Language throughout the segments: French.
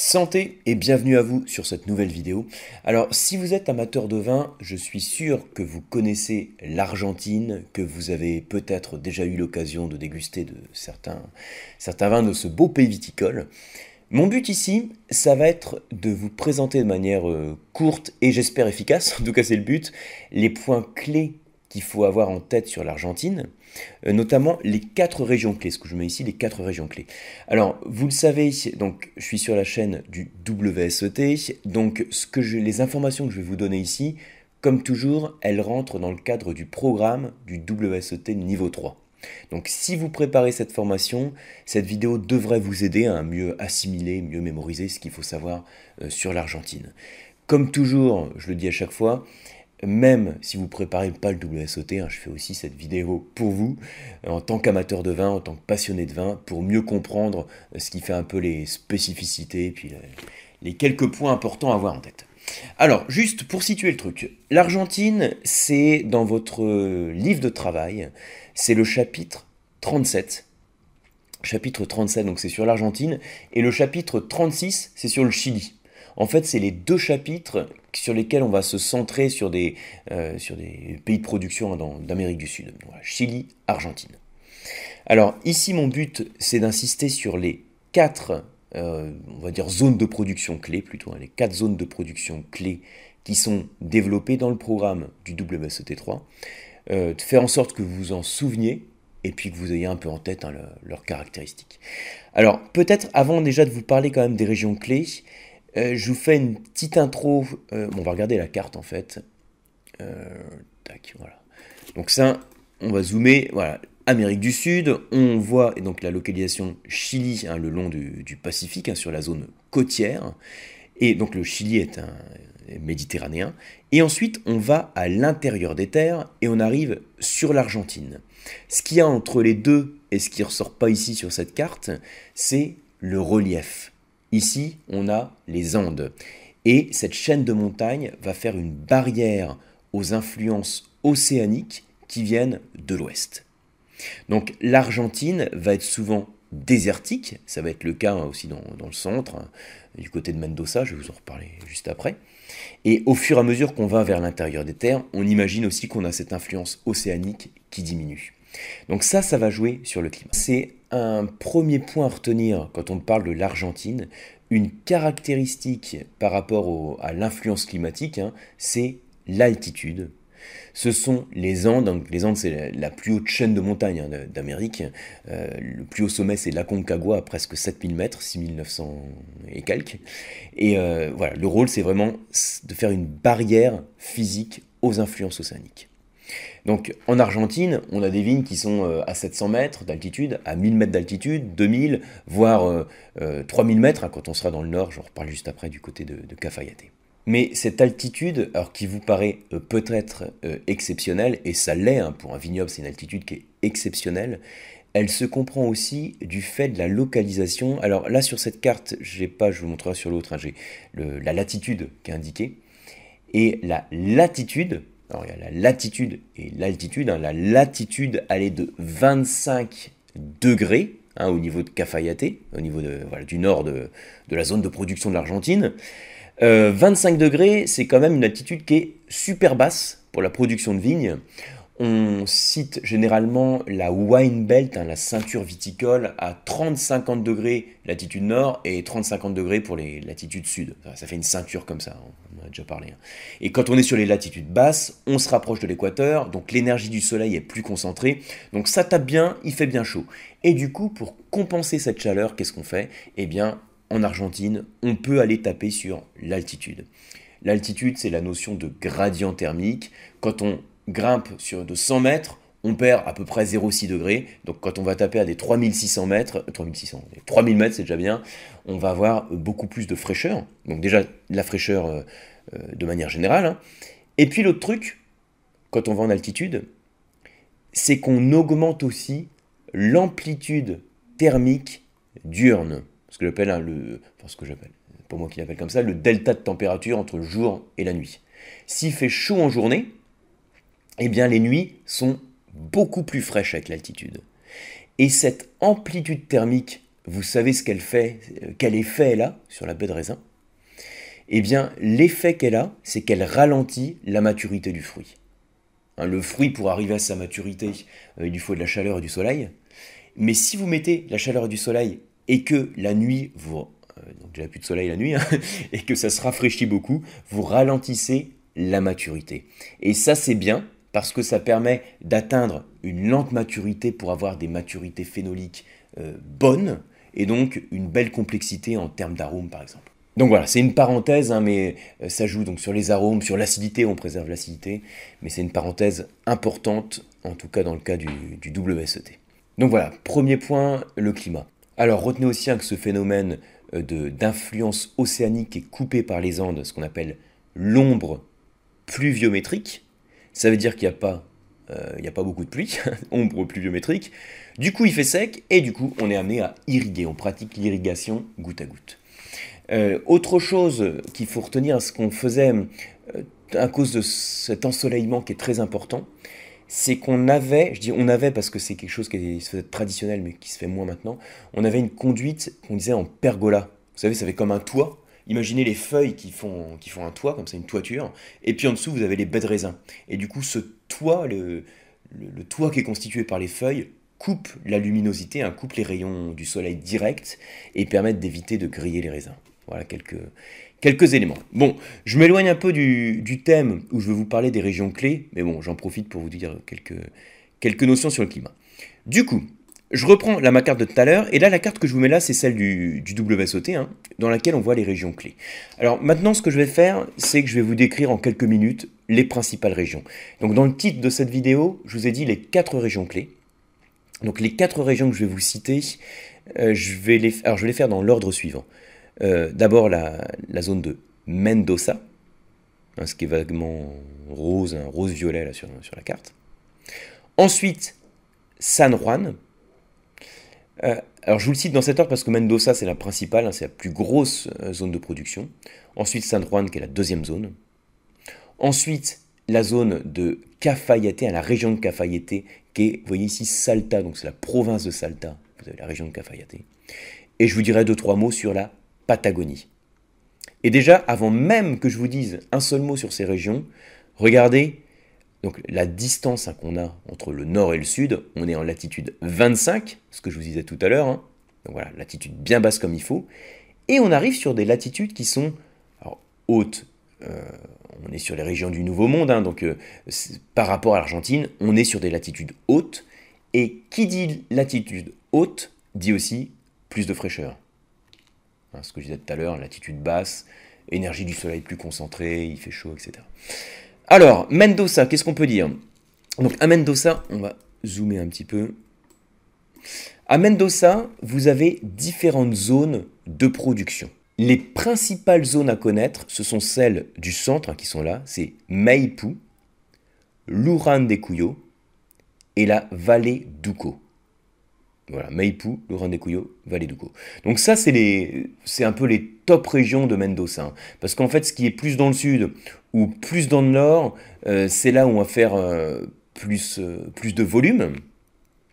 Santé et bienvenue à vous sur cette nouvelle vidéo. Alors si vous êtes amateur de vin, je suis sûr que vous connaissez l'Argentine, que vous avez peut-être déjà eu l'occasion de déguster de certains, certains vins de ce beau pays viticole. Mon but ici, ça va être de vous présenter de manière euh, courte et j'espère efficace, en tout cas c'est le but, les points clés qu'il faut avoir en tête sur l'Argentine, euh, notamment les quatre régions clés, ce que je mets ici, les quatre régions clés. Alors, vous le savez, donc je suis sur la chaîne du WSET, donc ce que je, les informations que je vais vous donner ici, comme toujours, elles rentrent dans le cadre du programme du WSET niveau 3. Donc si vous préparez cette formation, cette vidéo devrait vous aider à mieux assimiler, mieux mémoriser ce qu'il faut savoir euh, sur l'Argentine. Comme toujours, je le dis à chaque fois, même si vous préparez pas le WSOT, hein, je fais aussi cette vidéo pour vous, euh, en tant qu'amateur de vin, en tant que passionné de vin, pour mieux comprendre euh, ce qui fait un peu les spécificités, et puis les quelques points importants à avoir en tête. Alors, juste pour situer le truc, l'Argentine, c'est dans votre livre de travail, c'est le chapitre 37. Chapitre 37, donc c'est sur l'Argentine, et le chapitre 36, c'est sur le Chili. En fait, c'est les deux chapitres sur lesquels on va se centrer sur des, euh, pays de production d'Amérique du Sud. Chili, Argentine. Alors ici, mon but, c'est d'insister sur les quatre, euh, on va dire, zones de production clés, plutôt, hein, les quatre zones de production clés qui sont développées dans le programme du WSET3, euh, de faire en sorte que vous vous en souveniez et puis que vous ayez un peu en tête hein, leurs caractéristiques. Alors peut-être avant déjà de vous parler quand même des régions clés, euh, je vous fais une petite intro. Euh, on va regarder la carte en fait. Euh, tac, voilà. Donc ça, on va zoomer. Voilà, Amérique du Sud. On voit donc la localisation Chili hein, le long du, Pacifique, hein, sur la zone côtière. Et donc le Chili est un méditerranéen. Et ensuite, on va à l'intérieur des terres et on arrive sur l'Argentine. Ce qu'il y a entre les deux et ce qui ressort pas ici sur cette carte, c'est le relief. Ici, on a les Andes. Et cette chaîne de montagnes va faire une barrière aux influences océaniques qui viennent de l'ouest. Donc l'Argentine va être souvent désertique, ça va être le cas aussi dans, le centre, hein, du côté de Mendoza, je vais vous en reparler juste après. Et au fur et à mesure qu'on va vers l'intérieur des terres, on imagine aussi qu'on a cette influence océanique qui diminue. Donc ça, ça va jouer sur le climat. C'est un premier point à retenir quand on parle de l'Argentine. Une caractéristique par rapport à l'influence climatique, hein, c'est l'altitude. Ce sont les Andes. Les Andes, c'est la, plus haute chaîne de montagnes hein, d'Amérique. Euh, le plus haut sommet, c'est l'Aconcagua, à presque 7000 mètres, 6900 et quelques. Et euh, voilà, le rôle, c'est vraiment de faire une barrière physique aux influences océaniques. Donc en Argentine, on a des vignes qui sont euh, à 700 mètres d'altitude, à 1000 mètres d'altitude, 2000, voire 3000 euh, euh, mètres, hein, quand on sera dans le nord, j'en reparle juste après du côté de, de Cafayate. Mais cette altitude, alors qui vous paraît peut-être exceptionnelle, et ça l'est, hein, pour un vignoble c'est une altitude qui est exceptionnelle, elle se comprend aussi du fait de la localisation. Alors là sur cette carte, j'ai pas, je vous montrerai sur l'autre, hein, j'ai la latitude qui est indiquée, et la latitude, alors il y a la latitude et l'altitude. Hein. La latitude, elle est de 25 degrés hein, au niveau de Cafayate, au niveau de, du nord de, la zone de production de l'Argentine. 25 euh, degrés, c'est quand même une altitude qui est super basse pour la production de vignes on cite généralement la wine belt, hein, la ceinture viticole, à 30-50 degrés latitude nord et 30-50 degrés pour les latitudes sud. Ça fait une ceinture comme ça, on en a déjà parlé. Hein. Et quand on est sur les latitudes basses, on se rapproche de l'équateur, donc l'énergie du soleil est plus concentrée, donc ça tape bien, il fait bien chaud. Et du coup, pour compenser cette chaleur, qu'est-ce qu'on fait? Eh bien, en Argentine, on peut aller taper sur l'altitude. L'altitude, c'est la notion de gradient thermique. Quand on grimpe sur de 100 mètres, on perd à peu près 0,6 degrés. Donc quand on va taper à des 3600 mètres, 3600, 3000 mètres c'est déjà bien, on va avoir beaucoup plus de fraîcheur. Donc déjà la fraîcheur euh, euh, de manière générale. Hein. Et puis l'autre truc, quand on va en altitude, c'est qu'on augmente aussi l'amplitude thermique diurne. Ce que j'appelle hein, enfin, ce que j'appelle, pour moi qui l'appelle comme ça, le delta de température entre le jour et la nuit. S'il fait chaud en journée, eh bien les nuits sont beaucoup plus fraîches avec l'altitude. Et cette amplitude thermique vous savez ce qu'elle fait, quel effet elle a sur la baie de raisin? Eh bien, l'effet qu'elle a, c'est qu'elle ralentit la maturité du fruit. Hein, le fruit, pour arriver à sa maturité, euh, il lui faut de la chaleur et du soleil. Mais si vous mettez la chaleur et du soleil et que la nuit, vous, euh, donc déjà plus de soleil la nuit, hein, et que ça se rafraîchit beaucoup, vous ralentissez la maturité. Et ça c'est bien parce que ça permet d'atteindre une lente maturité pour avoir des maturités phénoliques euh, bonnes et donc une belle complexité en termes d'arômes par exemple. Donc voilà, c'est une parenthèse, hein, mais euh, ça joue donc sur les arômes, sur l'acidité, on préserve l'acidité, mais c'est une parenthèse importante, en tout cas dans le cas du, WSET. Donc voilà, premier point, le climat. Alors retenez aussi hein, que ce phénomène euh, d'influence océanique est coupé par les Andes, ce qu'on appelle l'ombre pluviométrique. Ça veut dire qu'il n'y a, pas, euh, il a pas beaucoup de pluie, ombre pluviométrique. Du coup, il fait sec et du coup, on est amené à irriguer. On pratique l'irrigation goutte à goutte. Euh, autre chose qu'il faut retenir, ce qu'on faisait euh, à cause de cet ensoleillement qui est très important, c'est qu'on avait, je dis on avait parce que c'est quelque chose qui se faisait traditionnel mais qui se fait moins maintenant, on avait une conduite qu'on disait en pergola. Vous savez, ça fait comme un toit. Imaginez les feuilles qui font, un toit, comme ça, une toiture, et puis en dessous, vous avez les baies de raisin. Et du coup, ce toit, le, toit qui est constitué par les feuilles, coupe la luminosité, hein, coupe les rayons du soleil direct, et permettent d'éviter de griller les raisins. Voilà quelques, éléments. Bon, je m'éloigne un peu du, thème où je vais vous parler des régions clés, mais bon, j'en profite pour vous dire quelques notions sur le climat. Du coup, je reprends la ma carte de tout à l'heure, et là la carte que je vous mets là, c'est celle du, du WSOT, hein, dans laquelle on voit les régions clés. Alors maintenant, ce que je vais faire, c'est que je vais vous décrire en quelques minutes les principales régions. Donc dans le titre de cette vidéo, je vous ai dit les quatre régions clés. Donc les quatre régions que je vais vous citer, euh, je, vais les, faire dans l'ordre suivant. Euh, d'abord la, zone de Mendoza, hein, ce qui est vaguement rose, là sur, sur la carte. Ensuite, San Juan, euh, alors je vous le cite dans cet ordre parce que Mendoza c'est la principale, hein, c'est la plus grosse euh, zone de production. Ensuite San Juan qui est la deuxième zone. Ensuite la zone de Cafayate, hein, la région de Cafayate qui est, vous voyez ici Salta, donc c'est la province de Salta, vous avez la région de Cafayate. Et je vous dirai deux, trois mots sur la Patagonie. Et déjà, avant même que je vous dise un seul mot sur ces régions, regardez donc la distance hein, qu'on a entre le nord et le sud, on est en latitude 25, ce que je vous disais tout à l'heure. Hein. Donc voilà, latitude bien basse comme il faut. Et on arrive sur des latitudes qui sont hautes. Euh, on est sur les régions du Nouveau Monde, hein, donc euh, par rapport à l'Argentine, on est sur des latitudes hautes. Et qui dit latitude haute dit aussi plus de fraîcheur. ce que je disais tout à l'heure, latitude basse, énergie du soleil plus concentrée, il fait chaud, etc. Alors, Mendoza, qu'est-ce qu'on peut dire? Donc, à Mendoza, on va zoomer un petit peu. À Mendoza, vous avez différentes zones de production. Les principales zones à connaître, ce sont celles du centre, hein, qui sont là, c'est Maipú, Luran de Cuyo et la vallée d'Uco. Voilà, Maipú, Luran de Cuyo, vallée d'Uco. Donc ça, c'est un peu les top régions de Mendoza. Hein. parce qu'en fait, ce qui est plus dans le sud, ou plus dans le nord, euh, c'est là où on va faire euh, plus, euh, plus de volume,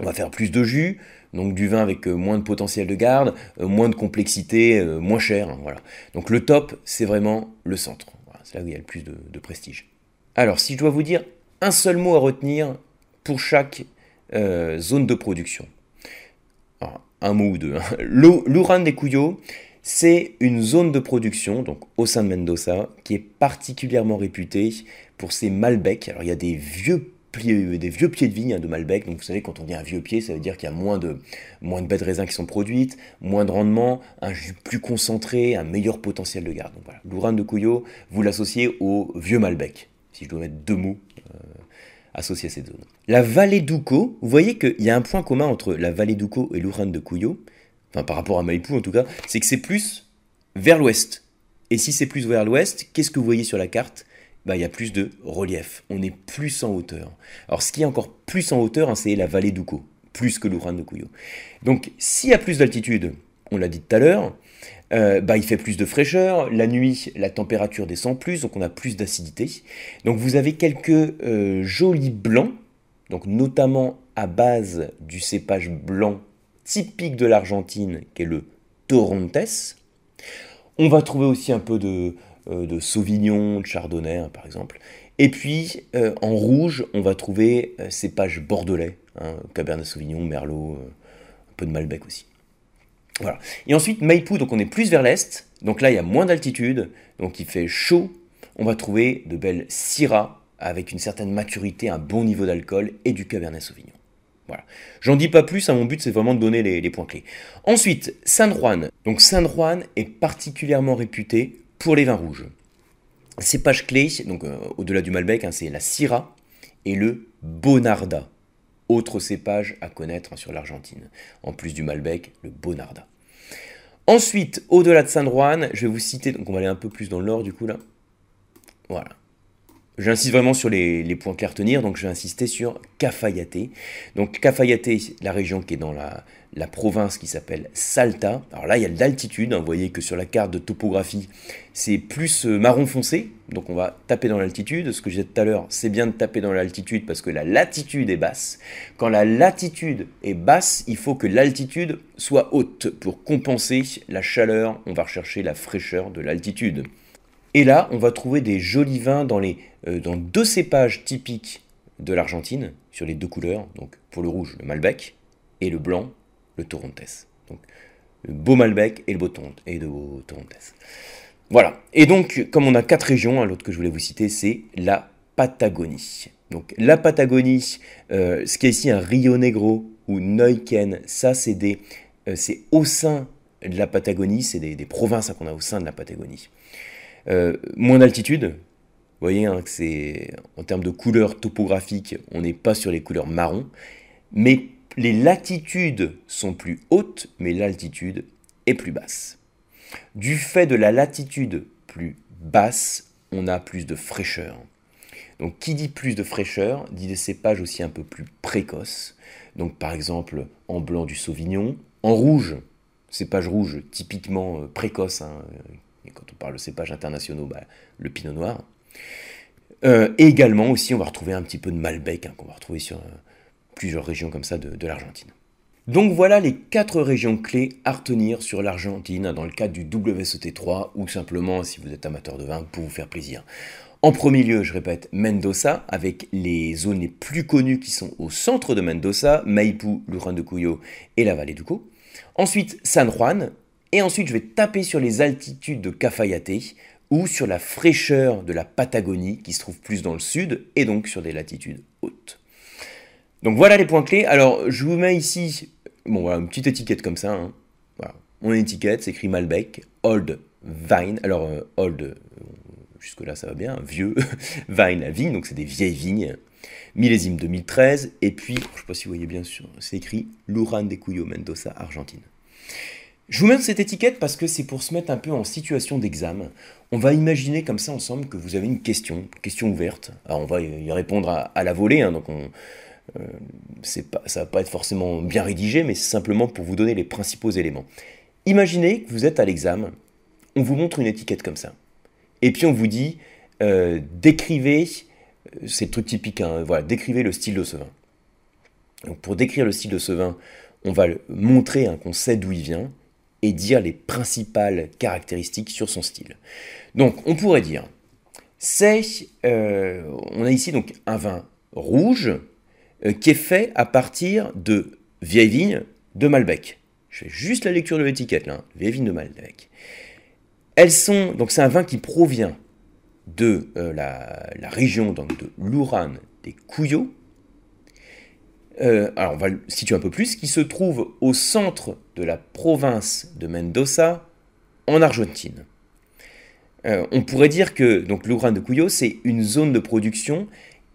on va faire plus de jus, donc du vin avec moins de potentiel de garde, moins de complexité, moins cher. Hein, voilà. Donc le top, c'est vraiment le centre. c'est là où il y a le plus de, prestige. Alors, si je dois vous dire un seul mot à retenir pour chaque zone de production, un mot ou deux. Hein. L'Ouran des Couillots, c'est une zone de production, donc au sein de Mendoza, qui est particulièrement réputée pour ses Malbec. Alors il y a des vieux pieds, de vigne hein, de Malbec, donc vous savez quand on dit un vieux pied, ça veut dire qu'il y a moins de, moins de baies de qui sont produites, moins de rendement, un jus plus concentré, un meilleur potentiel de garde. Donc voilà, l'Ouran de Cuyo, vous l'associez au vieux Malbec, si je dois mettre deux mots associés à cette zone. La vallée d'Uco, vous voyez qu'il y a un point commun entre la vallée d'Uco et l'Ouran de Cuyo, enfin par rapport à Maipú en tout cas, c'est que c'est plus vers l'ouest. Et si c'est plus vers l'ouest, qu'est-ce que vous voyez sur la carte? Bah, il y a plus de relief, on est plus en hauteur. Alors ce qui est encore plus en hauteur, hein, c'est la vallée d'Uco, plus que l'Ouran de Cuyo. Donc s'il y a plus d'altitude, on l'a dit tout à l'heure, euh, bah, il fait plus de fraîcheur, la nuit la température descend plus, donc on a plus d'acidité. Donc vous avez quelques euh, jolis blancs, donc notamment à base du cépage blanc typique de l'Argentine, qui est le Torontes. On va trouver aussi un peu de, de Sauvignon, de Chardonnay, hein, par exemple. Et puis, en rouge, on va trouver cépages bordelais, hein, Cabernet Sauvignon, Merlot, un peu de Malbec aussi. Et ensuite, Maipou, donc on est plus vers l'est, donc là il y a moins d'altitude, donc il fait chaud, on va trouver de belles Syrah avec une certaine maturité, un bon niveau d'alcool et du Cabernet Sauvignon. Voilà. J'en dis pas plus, hein, mon but c'est vraiment de donner les, points clés. Ensuite, San Juan. Donc San Juan est particulièrement réputé pour les vins rouges. Cépage clé, donc euh, au-delà du Malbec, hein, c'est la Syrah et le Bonarda. Autre cépage à connaître sur l'Argentine. En plus du Malbec, le Bonarda. Ensuite, au-delà de San Juan, je vais vous citer, donc on va aller un peu plus dans le nord du coup là. Voilà. J'insiste vraiment sur les, points clés à retenir, donc je vais insister sur Cafayate. Donc Cafayate, la région qui est dans la, province qui s'appelle Salta. Alors là, il y a de l'altitude, hein. vous voyez que sur la carte de topographie, c'est plus euh, marron foncé, donc on va taper dans l'altitude. Ce que je disais tout à l'heure, c'est bien de taper dans l'altitude parce que la latitude est basse. Quand la latitude est basse, il faut que l'altitude soit haute. Pour compenser la chaleur, on va rechercher la fraîcheur de l'altitude. Et là, on va trouver des jolis vins dans, les, euh, dans deux cépages typiques de l'Argentine, sur les deux couleurs. Donc pour le rouge, le Malbec, et le blanc, le Torontes. Donc le beau Malbec et le beau Torontes. Voilà. Et donc, comme on a quatre régions, hein, l'autre que je voulais vous citer, c'est la Patagonie. Donc la Patagonie, euh, ce qui est ici un Rio Negro ou Neuquén, ça c'est euh, c'est au sein de la Patagonie, c'est des, des provinces hein, qu'on a au sein de la Patagonie. Euh, moins d'altitude, vous voyez hein, que c'est en termes de couleurs topographiques, on n'est pas sur les couleurs marron, mais les latitudes sont plus hautes, mais l'altitude est plus basse. Du fait de la latitude plus basse, on a plus de fraîcheur. Donc qui dit plus de fraîcheur dit des cépages aussi un peu plus précoces. Donc par exemple en blanc du Sauvignon, en rouge, cépage rouge typiquement euh, précoce, hein, quand on parle de cépages internationaux, bah, le pinot noir. Euh, et également aussi, on va retrouver un petit peu de Malbec, hein, qu'on va retrouver sur euh, plusieurs régions comme ça de, l'Argentine. Donc voilà les quatre régions clés à retenir sur l'Argentine dans le cadre du WSET3 ou simplement si vous êtes amateur de vin pour vous faire plaisir. En premier lieu, je répète, Mendoza, avec les zones les plus connues qui sont au centre de Mendoza, Maipú, Luján de Cuyo et la vallée du Co. Ensuite, San Juan, et ensuite, je vais taper sur les altitudes de Cafayate ou sur la fraîcheur de la Patagonie qui se trouve plus dans le sud et donc sur des latitudes hautes. Donc voilà les points clés. Alors, je vous mets ici bon, voilà, une petite étiquette comme ça. Hein. Voilà. Mon étiquette, c'est écrit Malbec, Old Vine. Alors, euh, Old, euh, jusque-là ça va bien, vieux, Vine, la vigne, donc c'est des vieilles vignes. Millésime 2013, et puis, je ne sais pas si vous voyez bien sûr, c'est écrit Luran de Cuyo Mendoza, Argentine. Je vous mets cette étiquette parce que c'est pour se mettre un peu en situation d'examen. On va imaginer comme ça ensemble que vous avez une question, question ouverte. Alors on va y répondre à, la volée, hein, donc on, euh, ça va pas être forcément bien rédigé, mais c'est simplement pour vous donner les principaux éléments. Imaginez que vous êtes à l'examen, on vous montre une étiquette comme ça, et puis on vous dit euh, décrivez, euh, c'est le truc typique, hein, voilà, décrivez le style de ce vin. Donc pour décrire le style de ce vin, on va montrer hein, qu'on sait d'où il vient, et dire les principales caractéristiques sur son style. Donc on pourrait dire, c'est, euh, on a ici donc un vin rouge euh, qui est fait à partir de vieilles vignes de Malbec. Je fais juste la lecture de l'étiquette là, hein, vieilles vignes de Malbec. Elles sont, donc c'est un vin qui provient de euh, la, région donc de l'Uran des Couillots, euh, alors on va le situer un peu plus, qui se trouve au centre de la province de Mendoza, en Argentine. Euh, on pourrait dire que donc l'Uran de Cuyo, c'est une zone de production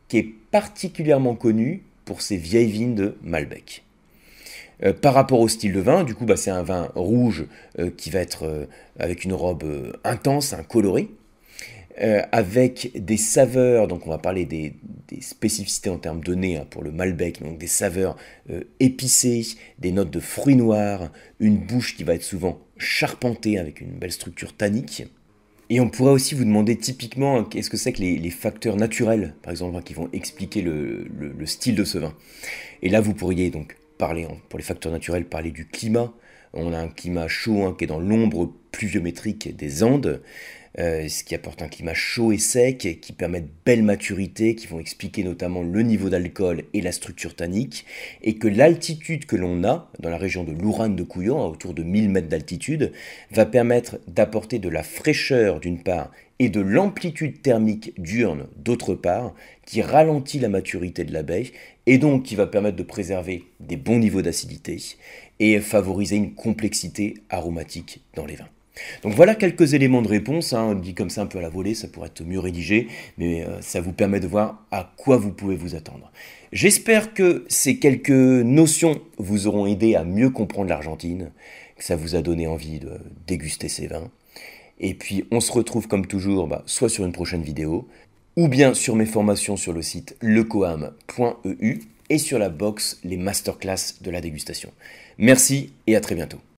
qui est particulièrement connue pour ses vieilles vignes de Malbec. Euh, par rapport au style de vin, du coup, bah, c'est un vin rouge qui va être avec une robe intense, un coloré, euh, avec des saveurs, donc on va parler des, spécificités en termes de nez hein, pour le Malbec, donc des saveurs euh, épicées, des notes de fruits noirs, une bouche qui va être souvent charpentée avec une belle structure tannique. Et on pourrait aussi vous demander typiquement hein, qu'est-ce que c'est que les, facteurs naturels, par exemple, hein, qui vont expliquer le, style de ce vin. Et là, vous pourriez donc parler, pour les facteurs naturels, parler du climat. On a un climat chaud qui est dans l'ombre pluviométrique des Andes. Euh, ce qui apporte un climat chaud et sec, qui permet de belles maturités, qui vont expliquer notamment le niveau d'alcool et la structure tannique, et que l'altitude que l'on a dans la région de l'Ourane de Couillon, à autour de 1000 mètres d'altitude, va permettre d'apporter de la fraîcheur d'une part et de l'amplitude thermique diurne d'autre part, qui ralentit la maturité de l'abeille et donc qui va permettre de préserver des bons niveaux d'acidité et favoriser une complexité aromatique dans les vins. Donc voilà quelques éléments de réponse, hein, dit comme ça un peu à la volée, ça pourrait être mieux rédigé, mais euh, ça vous permet de voir à quoi vous pouvez vous attendre. J'espère que ces quelques notions vous auront aidé à mieux comprendre l'Argentine, que ça vous a donné envie de déguster ces vins. Et puis on se retrouve comme toujours, bah, soit sur une prochaine vidéo, ou bien sur mes formations sur le site lecoam.eu et sur la box les masterclass de la dégustation. Merci et à très bientôt.